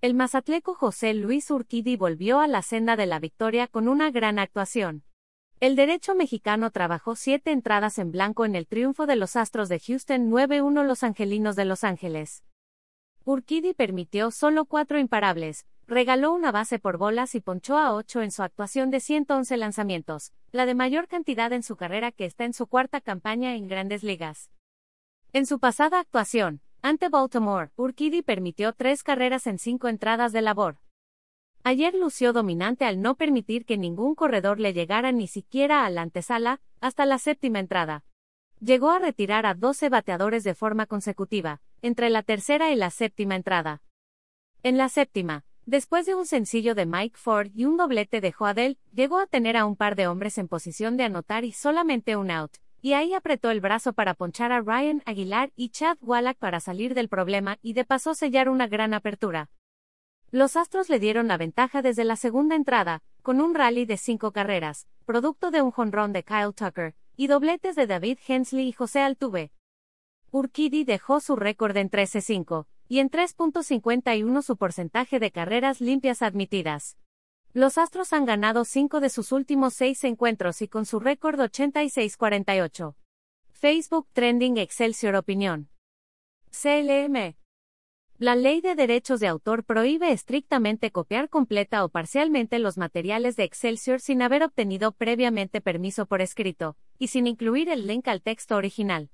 El mazatleco José Luis Urquidi volvió a la senda de la victoria con una gran actuación. El derecho mexicano trabajó siete entradas en blanco en el triunfo de los Astros de Houston 9-1 Los Angelinos de Los Ángeles. Urquidi permitió solo cuatro imparables, regaló una base por bolas y ponchó a ocho en su actuación de 111 lanzamientos, la de mayor cantidad en su carrera que está en su cuarta campaña en grandes ligas. En su pasada actuación, ante Baltimore, Urquidy permitió tres carreras en cinco entradas de labor. Ayer lució dominante al no permitir que ningún corredor le llegara ni siquiera a la antesala, hasta la séptima entrada. Llegó a retirar a 12 bateadores de forma consecutiva, entre la tercera y la séptima entrada. En la séptima, después de un sencillo de Mike Ford y un doblete de Joadel, llegó a tener a un par de hombres en posición de anotar y solamente un out, y ahí apretó el brazo para ponchar a Ryan Aguilar y Chad Wallach para salir del problema y de paso sellar una gran apertura. Los Astros le dieron la ventaja desde la segunda entrada, con un rally de cinco carreras, producto de un jonrón de Kyle Tucker, y dobletes de David Hensley y José Altuve. Urquidy dejó su récord en 13-5, y en 3.51 su porcentaje de carreras limpias admitidas. Los Astros han ganado cinco de sus últimos seis encuentros y con su récord 86-48. Facebook Trending Excelsior Opinión. CLM. La ley de derechos de autor prohíbe estrictamente copiar completa o parcialmente los materiales de Excelsior sin haber obtenido previamente permiso por escrito, y sin incluir el link al texto original.